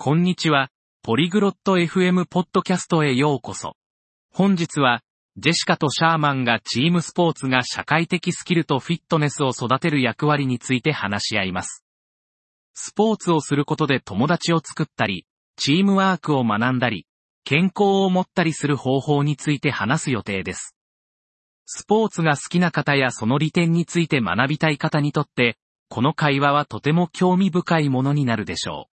こんにちは、ポリグロット FM ポッドキャストへようこそ。本日は、ジェシカとシャーマンがチームスポーツが社会的スキルとフィットネスを育てる役割について話し合います。スポーツをすることで友達を作ったり、チームワークを学んだり、健康を持ったりする方法について話す予定です。スポーツが好きな方やその利点について学びたい方にとって、この会話はとても興味深いものになるでしょう。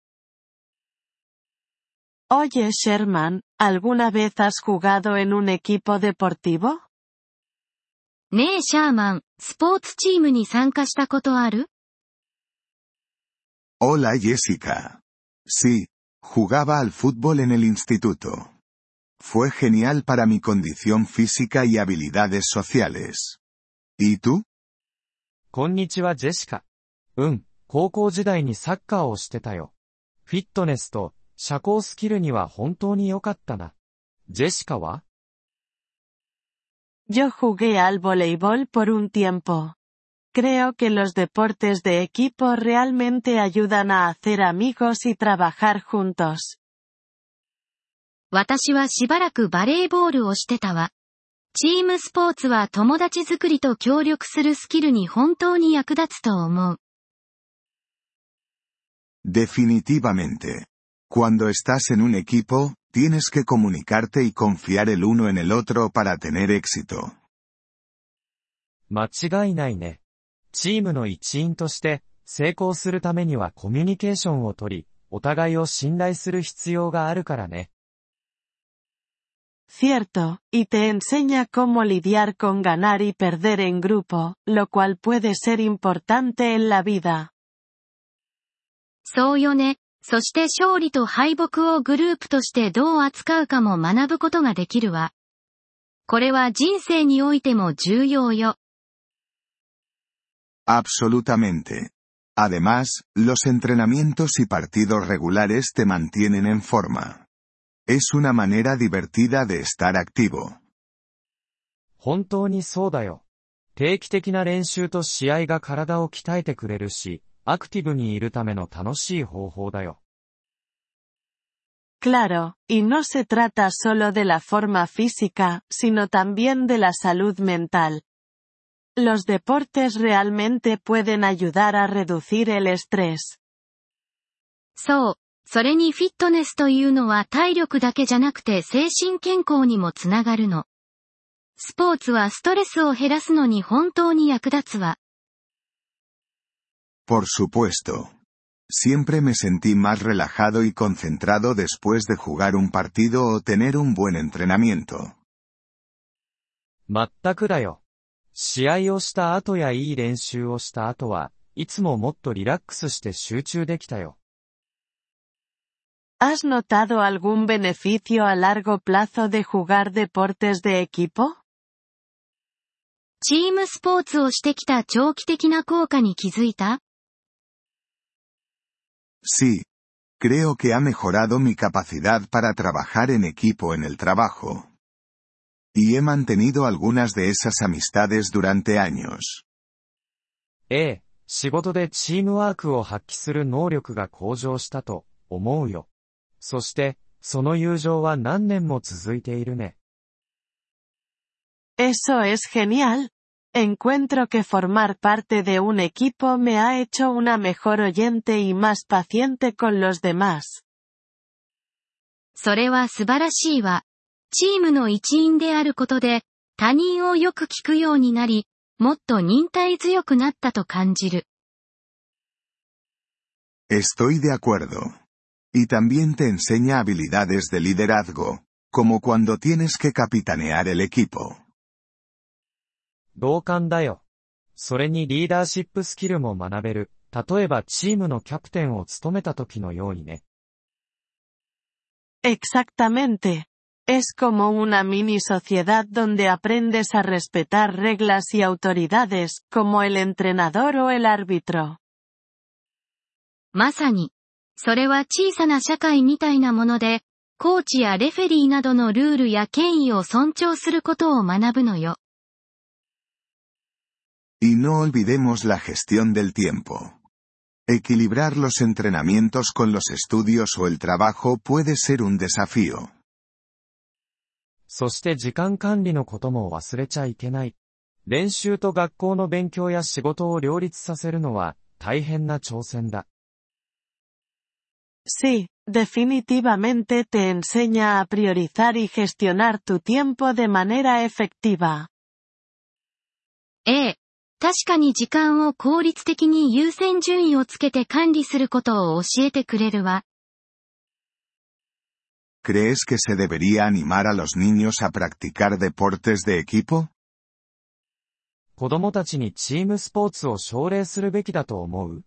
Oye Sherman, ¿alguna vez has jugado en un equipo deportivo? ねえシャーマン、スポーツチームに参加したことある Hola Jessica. Sí, jugaba al fútbol en el instituto. Fue genial para mi condición física y habilidades sociales. ¿Y tú? こんにちはジェシカ。うん、高校時代にサッカーをしてたよ。フィットネスと 社交スキルには本当に良かったな。ジェシカは Yo jugué al voleibol por un tiempo. Creo que los deportes de equipo realmente ayudan a hacer amigos y trabajar juntos. 私はしばらくバレーボールをしてたわ。チームスポーツは友達作りと協力するスキルに本当に役立つと思う。Definitivamente. Cuando estás en un equipo, tienes que comunicarte y confiar el uno en el otro para tener éxito. 間違いないね。チームの一員として成功するためにはコミュニケーションをとり、お互いを信頼する必要があるからね。Cierto, y te enseña cómo lidiar con ganar y perder en grupo, lo cual puede ser importante en la vida. そうよね。 そして勝利と敗北をグループとしてどう扱うかも学ぶことができるわ。これは人生においても重要よ。Absolutamente. Además, los entrenamientos y partidos regulares te mantienen en forma. Es una manera divertida de estar activo. 本当にそうだよ。定期的な練習と試合が体を鍛えてくれるし、アクティブにいるための楽しい方法だよ。Claro, y no se trata solo de la forma física, sino también de la salud mental. Los deportes realmente pueden ayudar a reducir el estrés. そう。それにフィットネスというのは体力だけじゃなくて精神健康にもつながるの。スポーツはストレスを減らすのに本当に役立つわ。Por supuesto. Siempre me sentí más relajado y concentrado después de jugar un partido o tener un buen entrenamiento. 全くだよ。試合をした後やいい練習をした後は、いつももっとリラックスして集中できたよ。¿Has notado algún beneficio a largo plazo de jugar deportes de equipo? チームスポーツをしてきた長期的な効果に気づいた Sí. Creo que ha mejorado mi capacidad para trabajar en equipo en el trabajo. Y he mantenido algunas de esas amistades durante años. ええ、仕事でチームワークを発揮する能力が向上したと思うよ。そして、その友情は何年も続いているね。Eso es genial. Encuentro que formar parte de un equipo me ha hecho una mejor oyente y más paciente con los demás. それは素晴らしいわ。チームの一員であることで、他人をよく聞くようになり、もっと忍耐強くなったと感じる。Estoy de acuerdo. Y también te enseña habilidades de liderazgo, como cuando tienes que capitanear el equipo. 同感だよ。それにリーダーシップスキルも学べる。例えばチームのキャプテンを務めた時のようにね。Exactamente. Es como una mini sociedad donde aprendes a respetar reglas y autoridades, como el entrenador o el árbitro. まさに。それは小さな社会みたいなもので、コーチやレフェリーなどのルールや権威を尊重することを学ぶのよ。Y no olvidemos la gestión del tiempo. Equilibrar los entrenamientos con los estudios o el trabajo puede ser un desafío. そして時間管理のことも忘れちゃいけない。練習と学校の勉強や仕事を両立させるのは大変な挑戦だ。Sí, definitivamente te enseña a priorizar y gestionar tu tiempo de manera efectiva. ええ。確かに時間を効率的に優先順位をつけて管理することを教えてくれるわ。¿Crees que se debería animar a los niños a practicar deportes de equipo? 子供たちにチームスポーツを奨励するべきだと思う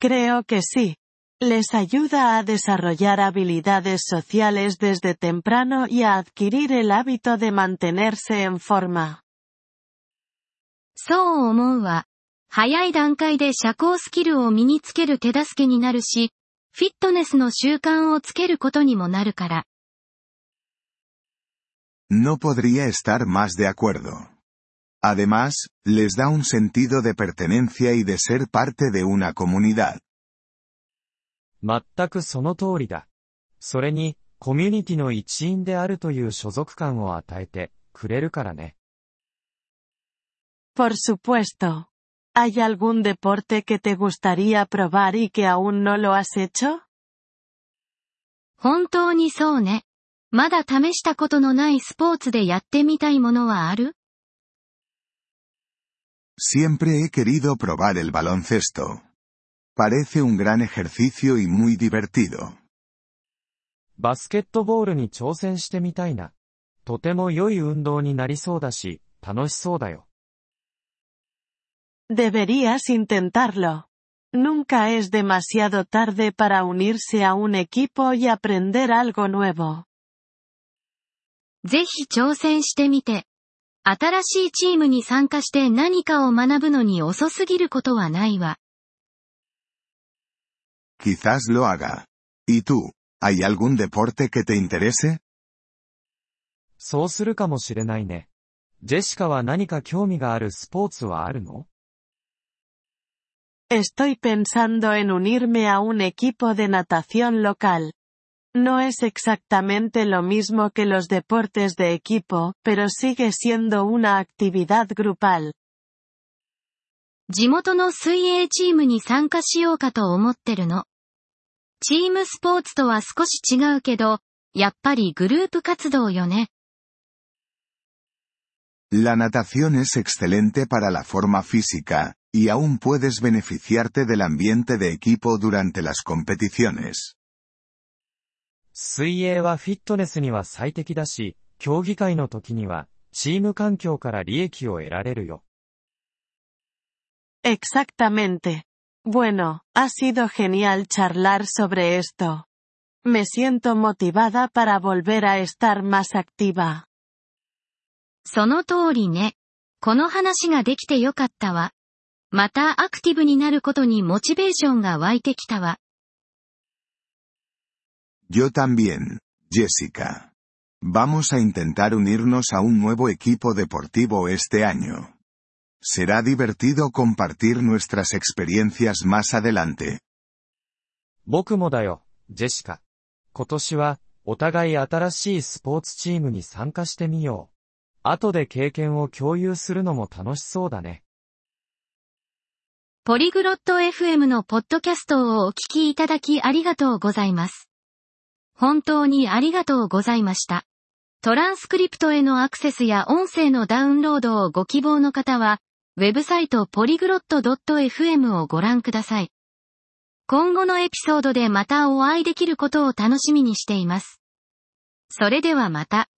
Creo que sí. Les ayuda a desarrollar habilidades sociales desde temprano y a adquirir el hábito de mantenerse en forma. そう思うわ。早い段階で社交スキルを身につける手助けになるし、フィットネスの習慣をつけることにもなるから。No podría estar más de acuerdo. Además, les da un sentido de pertenencia y de ser parte de una comunidad. 全くその通りだ。それに、コミュニティの一員であるという所属感を与えてくれるからね。Por supuesto. ¿Hay algún deporte que te gustaría probar y que aún no lo has hecho? 本当にそうね。まだ試したことのないスポーツでやってみたいものはある Siempre he querido probar el baloncesto. Parece un gran ejercicio y muy divertido. バスケットボールに挑戦してみたいな。とても良い運動になりそうだし、楽しそうだよ。 Deberías intentarlo. Nunca es demasiado tarde para unirse a un equipo y aprender algo nuevo. ぜひ挑戦してみて。新しいチームに参加して何かを学ぶのに遅すぎることはないわ。Quizás lo haga. ¿Y tú? ¿Hay algún deporte que te interese? そうするかもしれないね。ジェシカは何か興味があるスポーツはあるの Estoy pensando en unirme a un equipo de natación local. No es exactamente lo mismo que los deportes de equipo, pero sigue siendo una actividad grupal. 地元の水泳チームに参加しようかと思ってるの。チームスポーツとは少し違うけど、やっぱりグループ活動よね。 La natación es excelente para la forma física, y aún puedes beneficiarte del ambiente de equipo durante las competiciones. 水泳はフィットネスには最適だし、競技会の時には、チーム環境から利益を得られるよ。 Exactamente. Bueno, ha sido genial charlar sobre esto. Me siento motivada para volver a estar más activa. その通りね。この話ができてよかったわ。 またアクティブになることにモチベーションが湧いてきたわ。Yo también, Jessica. Vamos a intentar unirnos a un nuevo equipo deportivo este año. Será divertido compartir nuestras experiencias más adelante. 僕もだよ、ジェシカ。今年は、お互い新しいスポーツチームに参加してみよう。後で経験を共有するのも楽しそうだね。ポリグロット FM のポッドキャストをお聞きいただきありがとうございます。本当にありがとうございました。トランスクリプトへのアクセスや音声のダウンロードをご希望の方は、ウェブサイトポリグロット .fm をご覧ください。今後のエピソードでまたお会いできることを楽しみにしています。それではまた。